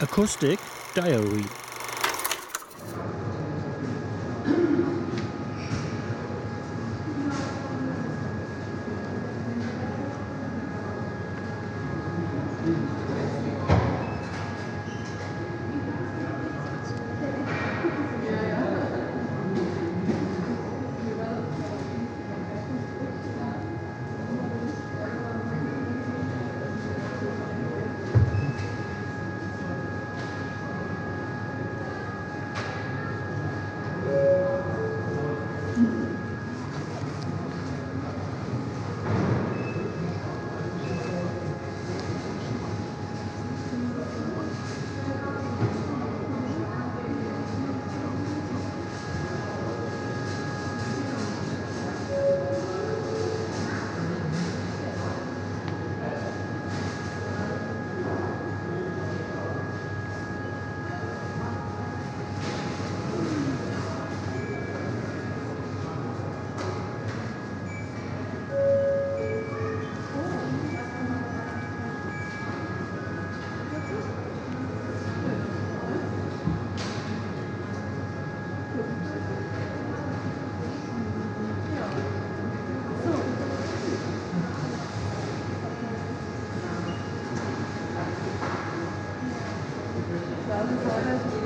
Acoustic Diary Obrigada.